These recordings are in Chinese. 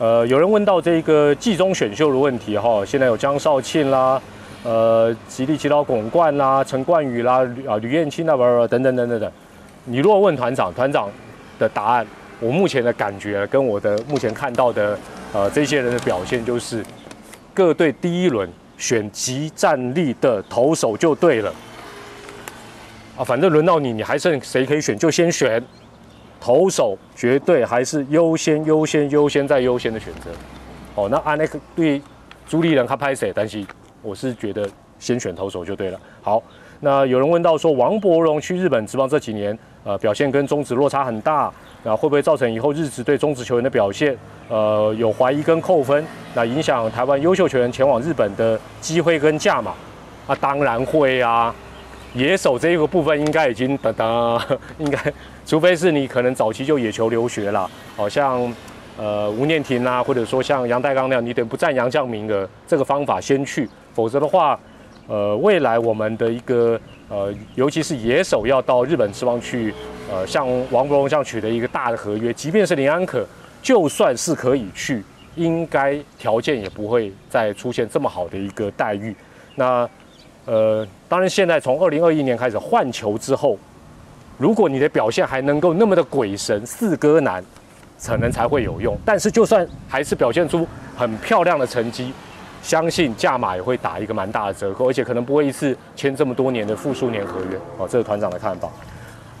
呃，有人问到这个季中选秀的问题哈，现在有江少庆啦，呃，吉利吉老巩冠啦，陈冠宇啦，啊，吕彦青啦，等等等等等。你如果问团长，团长的答案，我目前的感觉跟我的目前看到的，呃，这些人的表现就是，各队第一轮选极战力的投手就对了。啊，反正轮到你，你还剩谁可以选就先选。投手绝对还是优先、优先、优先再优先的选择。哦，那安那个对朱立人他拍谁？但是我是觉得先选投手就对了。好，那有人问到说王伯荣去日本职棒这几年，呃，表现跟中职落差很大，那会不会造成以后日职对中职球员的表现，呃，有怀疑跟扣分？那影响台湾优秀球员前往日本的机会跟价码？啊，当然会啊。野手这一个部分应该已经等等，应该，除非是你可能早期就野球留学了，好像呃吴念婷啊，或者说像杨代刚那样，你得不占杨将名额，这个方法先去，否则的话，呃未来我们的一个呃，尤其是野手要到日本之邦去，呃像王伯荣这样取得一个大的合约，即便是林安可，就算是可以去，应该条件也不会再出现这么好的一个待遇，那。呃，当然，现在从二零二一年开始换球之后，如果你的表现还能够那么的鬼神四哥难，可能才会有用。但是，就算还是表现出很漂亮的成绩，相信价码也会打一个蛮大的折扣，而且可能不会一次签这么多年的复数年合约。哦，这是团长的看法。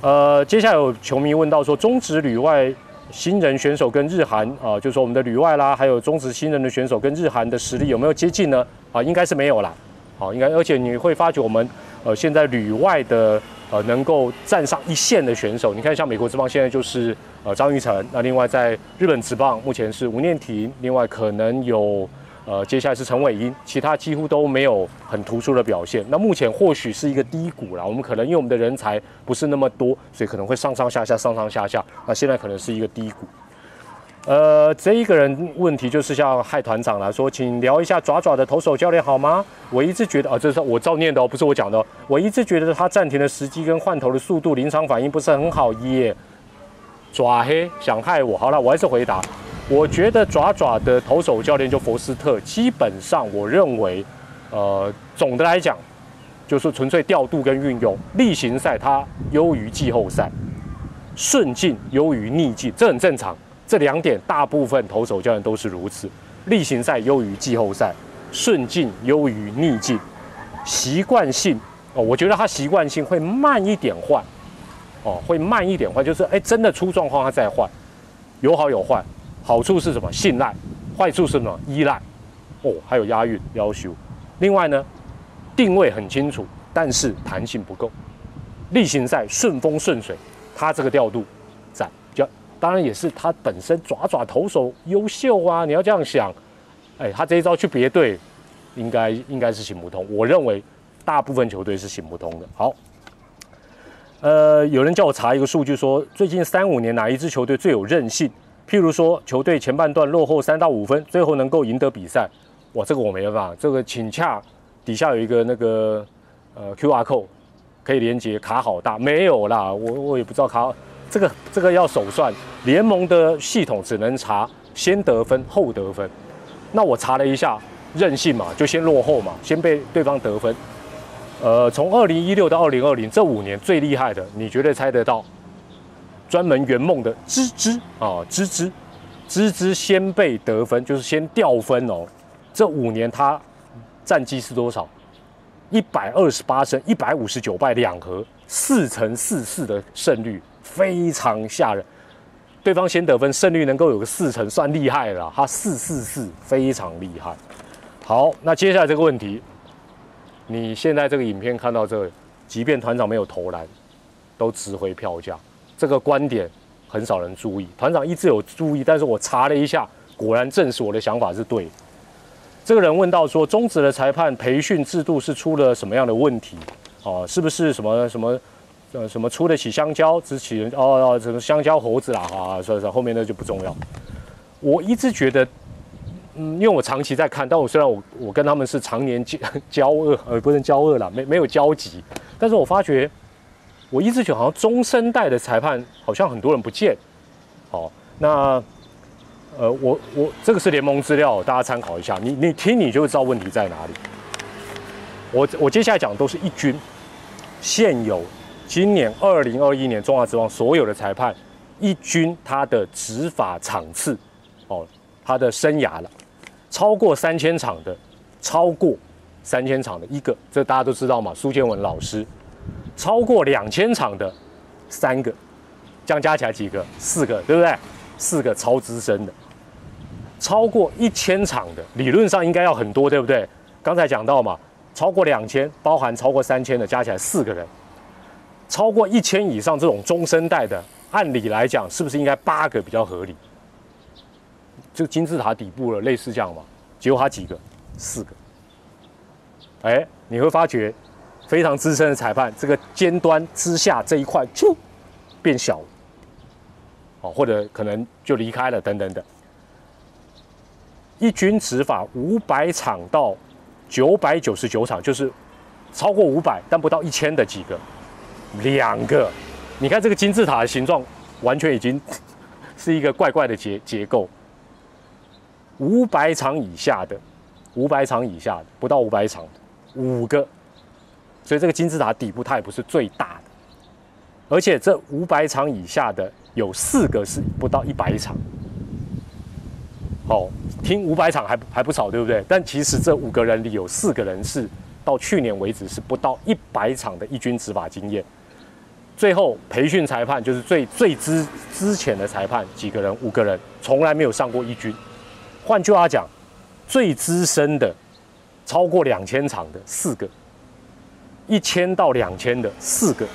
呃，接下来有球迷问到说，中职旅外新人选手跟日韩啊，就是说我们的旅外啦，还有中职新人的选手跟日韩的实力有没有接近呢？啊，应该是没有啦。好，应该，而且你会发觉我们，呃，现在旅外的，呃，能够站上一线的选手，你看像美国职棒现在就是呃张玉成，那另外在日本职棒目前是吴念婷，另外可能有呃接下来是陈伟英，其他几乎都没有很突出的表现。那目前或许是一个低谷了，我们可能因为我们的人才不是那么多，所以可能会上上下下，上上下下，那现在可能是一个低谷。呃，这一个人问题就是像害团长来说，请聊一下爪爪的投手教练好吗？我一直觉得啊，这是我照念的哦，不是我讲的。我一直觉得他暂停的时机跟换头的速度、临场反应不是很好耶。爪黑想害我，好了，我还是回答。我觉得爪爪的投手教练就佛斯特，基本上我认为，呃，总的来讲，就是纯粹调度跟运用。例行赛他优于季后赛，顺境优于逆境，这很正常。这两点大部分投手教练都是如此，例行赛优于季后赛，顺境优于逆境，习惯性哦，我觉得他习惯性会慢一点换，哦，会慢一点换，就是哎，真的出状况他再换，有好有坏，好处是什么？信赖，坏处是什么？依赖，哦，还有押韵要求。另外呢，定位很清楚，但是弹性不够，例行赛顺风顺水，他这个调度。当然也是他本身爪爪投手优秀啊，你要这样想，哎，他这一招去别队，应该应该是行不通。我认为大部分球队是行不通的。好，呃，有人叫我查一个数据，说最近三五年哪一支球队最有韧性？譬如说球队前半段落后三到五分，最后能够赢得比赛，哇，这个我没办法。这个请洽底下有一个那个呃 Q R code 可以连接，卡好大，没有啦，我我也不知道卡。这个这个要手算，联盟的系统只能查先得分后得分。那我查了一下，任性嘛，就先落后嘛，先被对方得分。呃，从二零一六到二零二零这五年最厉害的，你绝对猜得到。专门圆梦的芝芝啊，芝芝，芝芝先被得分，就是先掉分哦。这五年他战绩是多少？一百二十八胜，一百五十九败两和，四乘四四的胜率。非常吓人，对方先得分，胜率能够有个四成，算厉害了。他四四四，非常厉害。好，那接下来这个问题，你现在这个影片看到这，即便团长没有投篮，都值回票价。这个观点很少人注意，团长一直有注意，但是我查了一下，果然证实我的想法是对。这个人问到说，中职的裁判培训制度是出了什么样的问题？哦，是不是什么什么？呃，什么出得起香蕉，只起哦哦，什么香蕉猴子啦啊，所以说后面那就不重要。我一直觉得，嗯，因为我长期在看，但我虽然我我跟他们是常年交交恶，呃，不能交恶了，没没有交集，但是我发觉，我一直觉得好像中生代的裁判好像很多人不见。好，那呃，我我这个是联盟资料，大家参考一下。你你听，你就会知道问题在哪里。我我接下来讲的都是一军现有今年二零二一年中华职棒所有的裁判一军他的执法场次哦，他的生涯了，超过三千场的，超过三千场的一个，这大家都知道嘛，苏建文老师。超过两千场的三个，这样加起来几个？四个，对不对？四个超资深的。超过一千场的，理论上应该要很多，对不对？刚才讲到嘛，超过两千，包含超过三千的，加起来四个人。超过一千以上这种中生代的，按理来讲，是不是应该八个比较合理？就金字塔底部了，类似这样嘛？结果他几个？四个。哎，你会发觉。非常资深的裁判，这个尖端之下这一块就变小了，哦，或者可能就离开了，等等等。一军执法五百场到九百九十九场，就是超过五百但不到一千的几个，两个。你看这个金字塔的形状，完全已经 是一个怪怪的结结构。五百场以下的，五百场以下的，不到五百场的五个。所以这个金字塔底部它也不是最大的，而且这五百场以下的有四个是不到一百场。好，听五百场还还不少，对不对？但其实这五个人里有四个人是到去年为止是不到一百场的一军执法经验。最后培训裁判就是最最之之前的裁判几个人？五个人从来没有上过一军。换句话讲，最资深的超过两千场的四个。一千到两千的四个，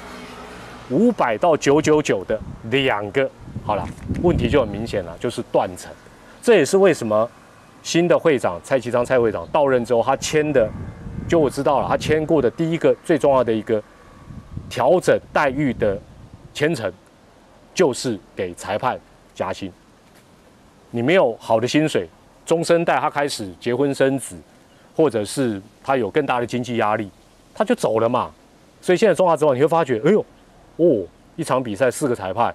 五百到九九九的两个，好了，问题就很明显了，就是断层。这也是为什么新的会长蔡其昌蔡会长到任之后，他签的，就我知道了，他签过的第一个最重要的一个调整待遇的签程，就是给裁判加薪。你没有好的薪水，终身带他开始结婚生子，或者是他有更大的经济压力。他就走了嘛，所以现在中华之王你会发觉，哎呦，哦，一场比赛四个裁判，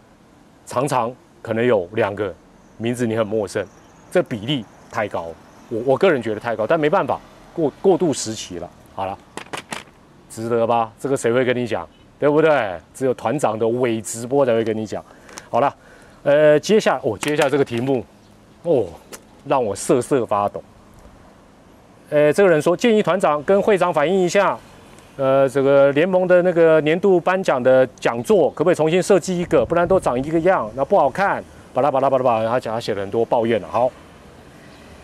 常常可能有两个名字你很陌生，这比例太高，我我个人觉得太高，但没办法，过过渡时期了，好了，值得吧？这个谁会跟你讲，对不对？只有团长的伪直播才会跟你讲。好了，呃，接下来哦，接下来这个题目，哦，让我瑟瑟发抖。呃，这个人说建议团长跟会长反映一下。呃，这个联盟的那个年度颁奖的讲座，可不可以重新设计一个？不然都长一个样，那不好看。巴拉巴拉巴拉巴拉，他讲他写了很多抱怨了。好，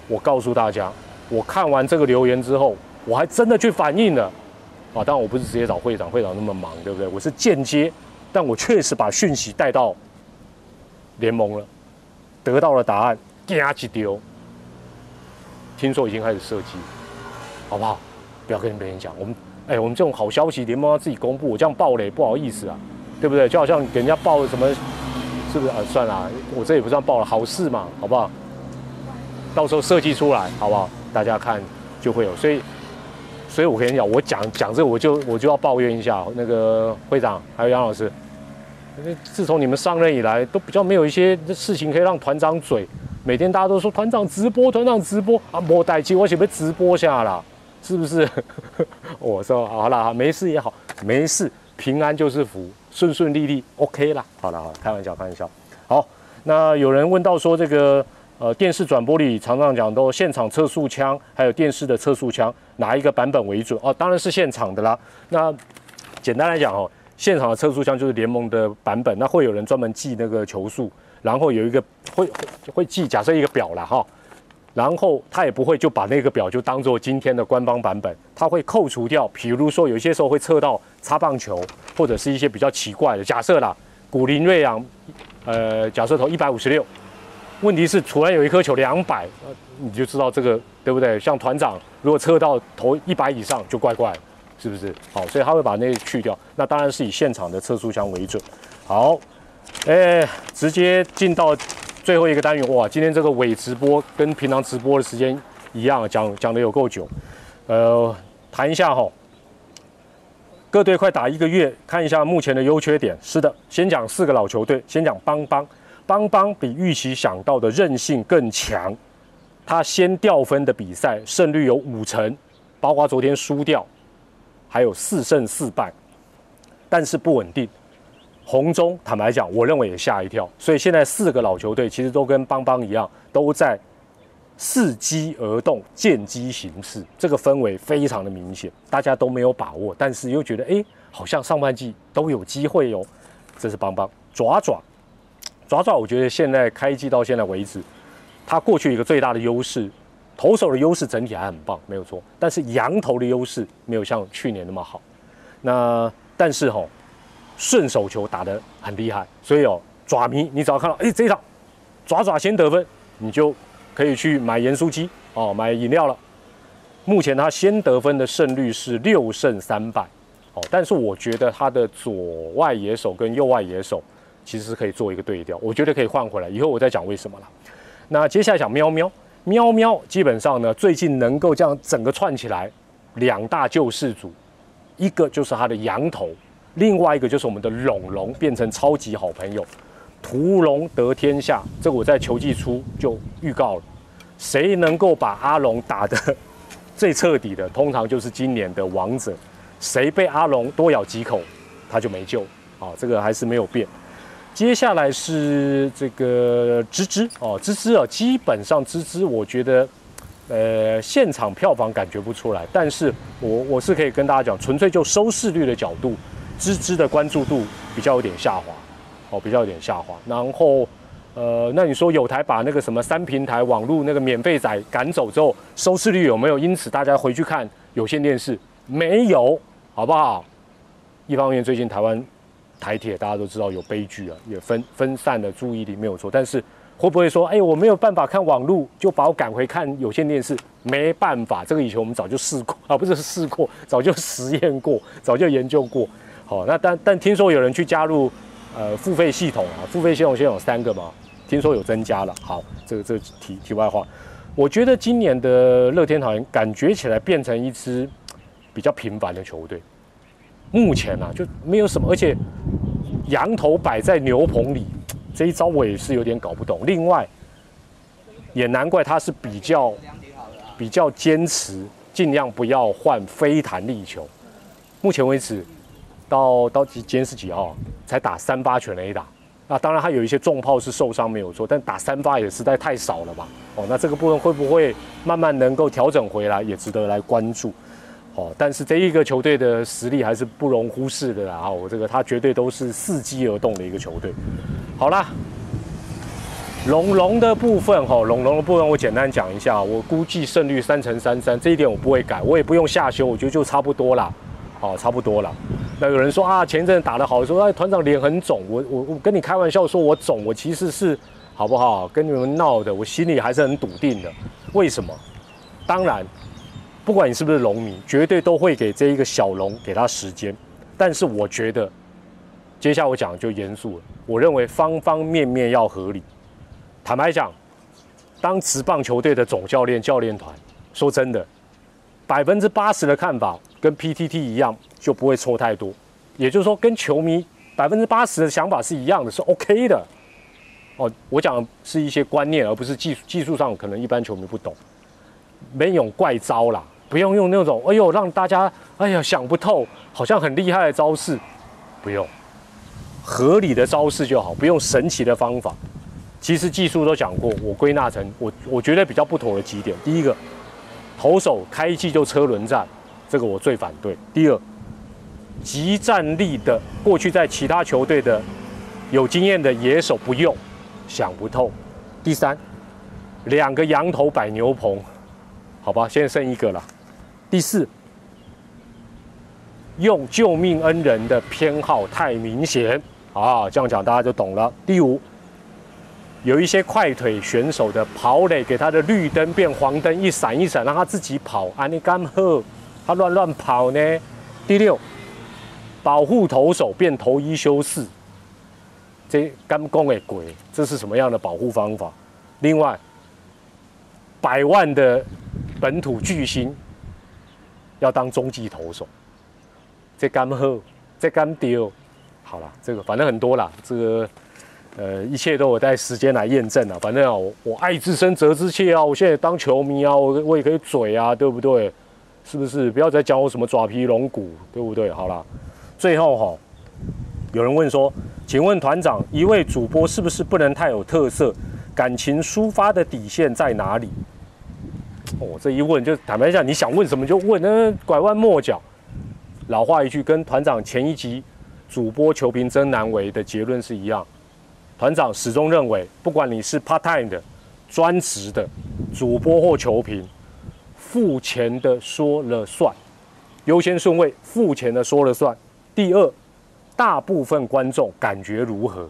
我告诉大家，我看完这个留言之后，我还真的去反映了。啊，当然我不是直接找会长，会长那么忙，对不对？我是间接，但我确实把讯息带到联盟了，得到了答案，啪一丢。听说已经开始设计，好不好？不要跟别人讲，我们。哎，我们这种好消息，联盟要自己公布，我这样爆雷不好意思啊，对不对？就好像给人家报什么，是不是啊？算了，我这也不算报了，好事嘛，好不好？到时候设计出来，好不好？大家看就会有。所以，所以我跟你讲，我讲讲这个，我就我就要抱怨一下那个会长还有杨老师，自从你们上任以来，都比较没有一些事情可以让团长嘴。每天大家都说团长直播，团长直播啊，莫待机，我准备直播下了。是不是？我说好了，没事也好，没事，平安就是福，顺顺利利，OK 啦。好了，好了，开玩笑，开玩笑。好，那有人问到说，这个呃电视转播里常常讲都现场测速枪，还有电视的测速枪，哪一个版本为准？哦，当然是现场的啦。那简单来讲哦，现场的测速枪就是联盟的版本，那会有人专门记那个球速，然后有一个会会会记，假设一个表了哈。然后他也不会就把那个表就当做今天的官方版本，他会扣除掉。比如说有些时候会测到擦棒球，或者是一些比较奇怪的假设啦。古林瑞阳，呃，假设投一百五十六，问题是突然有一颗球两百，你就知道这个对不对？像团长如果测到投一百以上就怪怪，是不是？好，所以他会把那个去掉。那当然是以现场的测速枪为准。好，哎，直接进到。最后一个单元哇，今天这个伪直播跟平常直播的时间一样，讲讲的有够久。呃，谈一下哈，各队快打一个月，看一下目前的优缺点。是的，先讲四个老球队，先讲邦邦。邦邦比预期想到的韧性更强，他先掉分的比赛胜率有五成，包括昨天输掉，还有四胜四败，但是不稳定。红中坦白讲，我认为也吓一跳。所以现在四个老球队其实都跟邦邦一样，都在伺机而动、见机行事，这个氛围非常的明显，大家都没有把握，但是又觉得哎，好像上半季都有机会哟。这是邦邦爪爪爪爪，我觉得现在开季到现在为止，他过去一个最大的优势，投手的优势整体还很棒，没有错，但是羊头的优势没有像去年那么好。那但是吼。顺手球打得很厉害，所以哦，爪迷，你只要看到哎这一场爪爪先得分，你就可以去买盐酥鸡哦，买饮料了。目前他先得分的胜率是六胜三败，哦，但是我觉得他的左外野手跟右外野手其实是可以做一个对调，我觉得可以换回来，以后我再讲为什么了。那接下来讲喵喵喵喵，基本上呢最近能够这样整个串起来，两大救世主，一个就是他的羊头。另外一个就是我们的龙龙变成超级好朋友，屠龙得天下。这个我在球季初就预告了，谁能够把阿龙打得最彻底的，通常就是今年的王者。谁被阿龙多咬几口，他就没救。啊，这个还是没有变。接下来是这个芝芝哦，芝芝啊，基本上芝芝，我觉得，呃，现场票房感觉不出来，但是我我是可以跟大家讲，纯粹就收视率的角度。芝芝的关注度比较有点下滑，哦，比较有点下滑。然后，呃，那你说有台把那个什么三平台网络那个免费仔赶走之后，收视率有没有因此大家回去看有线电视？没有，好不好？一方面最近台湾台铁大家都知道有悲剧啊，也分分散了注意力没有错。但是会不会说，哎，我没有办法看网络，就把我赶回看有线电视？没办法，这个以前我们早就试过啊，不是试过，早就实验过，早就研究过。好，那但但听说有人去加入，呃，付费系统啊，付费系统现在有三个嘛，听说有增加了。好，这个这个题题外话，我觉得今年的乐天好像感觉起来变成一支比较平凡的球队，目前呢就没有什么，而且羊头摆在牛棚里，这一招我也是有点搞不懂。另外，也难怪他是比较比较坚持，尽量不要换非弹力球。目前为止。到到今今天是几号？才打三发全 A 打，那当然他有一些重炮是受伤没有错，但打三发也实在太少了吧？哦，那这个部分会不会慢慢能够调整回来，也值得来关注。哦，但是这一个球队的实力还是不容忽视的啊！我这个他绝对都是伺机而动的一个球队。好啦，龙龙的部分哈，龙龙的部分我简单讲一下，我估计胜率三乘三三，这一点我不会改，我也不用下修，我觉得就差不多啦。好，差不多了。那有人说啊，前一阵打得好，说哎团长脸很肿。我我我跟你开玩笑说我肿，我其实是好不好？跟你们闹的，我心里还是很笃定的。为什么？当然，不管你是不是龙民，绝对都会给这一个小龙给他时间。但是我觉得，接下来我讲就严肃了。我认为方方面面要合理。坦白讲，当职棒球队的总教练、教练团，说真的，百分之八十的看法。跟 PTT 一样就不会错太多，也就是说跟球迷百分之八十的想法是一样的，是 OK 的。哦，我讲的是一些观念，而不是技术技术上可能一般球迷不懂，没有怪招啦，不用用那种哎呦让大家哎呀想不透，好像很厉害的招式，不用合理的招式就好，不用神奇的方法。其实技术都讲过，我归纳成我我觉得比较不妥的几点，第一个，投手开季就车轮战。这个我最反对。第二，极战力的过去在其他球队的有经验的野手不用，想不透。第三，两个羊头摆牛棚，好吧，现在剩一个了。第四，用救命恩人的偏好太明显啊，这样讲大家就懂了。第五，有一些快腿选手的跑垒给他的绿灯变黄灯，一闪一闪，让他自己跑，安尼干喝。他乱乱跑呢。第六，保护投手变投一休四，这干公的鬼，这是什么样的保护方法？另外，百万的本土巨星要当中继投手，这干喝，这干丢，好了，这个反正很多啦，这个呃，一切都有待时间来验证啊。反正啊，我我爱之深责之切啊，我现在当球迷啊，我我也可以嘴啊，对不对？是不是？不要再讲我什么爪皮龙骨，对不对？好啦，最后哈，有人问说，请问团长，一位主播是不是不能太有特色？感情抒发的底线在哪里？哦，这一问就坦白讲，你想问什么就问，那拐弯抹角。老话一句，跟团长前一集主播求评真难为的结论是一样。团长始终认为，不管你是 part time 的、专职的主播或球评，付钱的说了算，优先顺位付钱的说了算。第二，大部分观众感觉如何？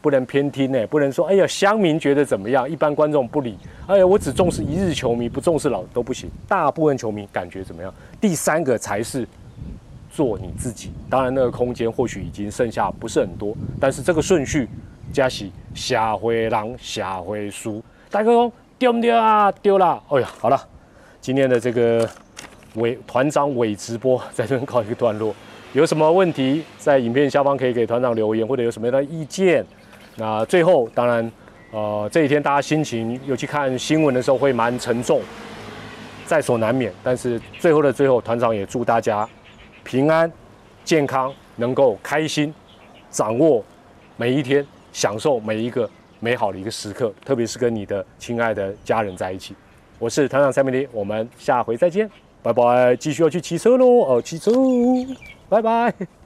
不能偏听呢，不能说哎呀乡民觉得怎么样，一般观众不理。哎呀，我只重视一日球迷，不重视老都不行。大部分球迷感觉怎么样？第三个才是。做你自己，当然那个空间或许已经剩下不是很多，但是这个顺序，加喜下回狼下回输，大哥丢不丢啊？丢了！哎呀，好了，今天的这个伪团长伪直播在这边告一个段落。有什么问题在影片下方可以给团长留言，或者有什么样的意见？那最后，当然，呃，这几天大家心情，尤其看新闻的时候会蛮沉重，在所难免。但是最后的最后，团长也祝大家。平安、健康，能够开心，掌握每一天，享受每一个美好的一个时刻，特别是跟你的亲爱的家人在一起。我是团长蔡明黎，我们下回再见，拜拜。继续要去骑车喽，哦，骑车，拜拜。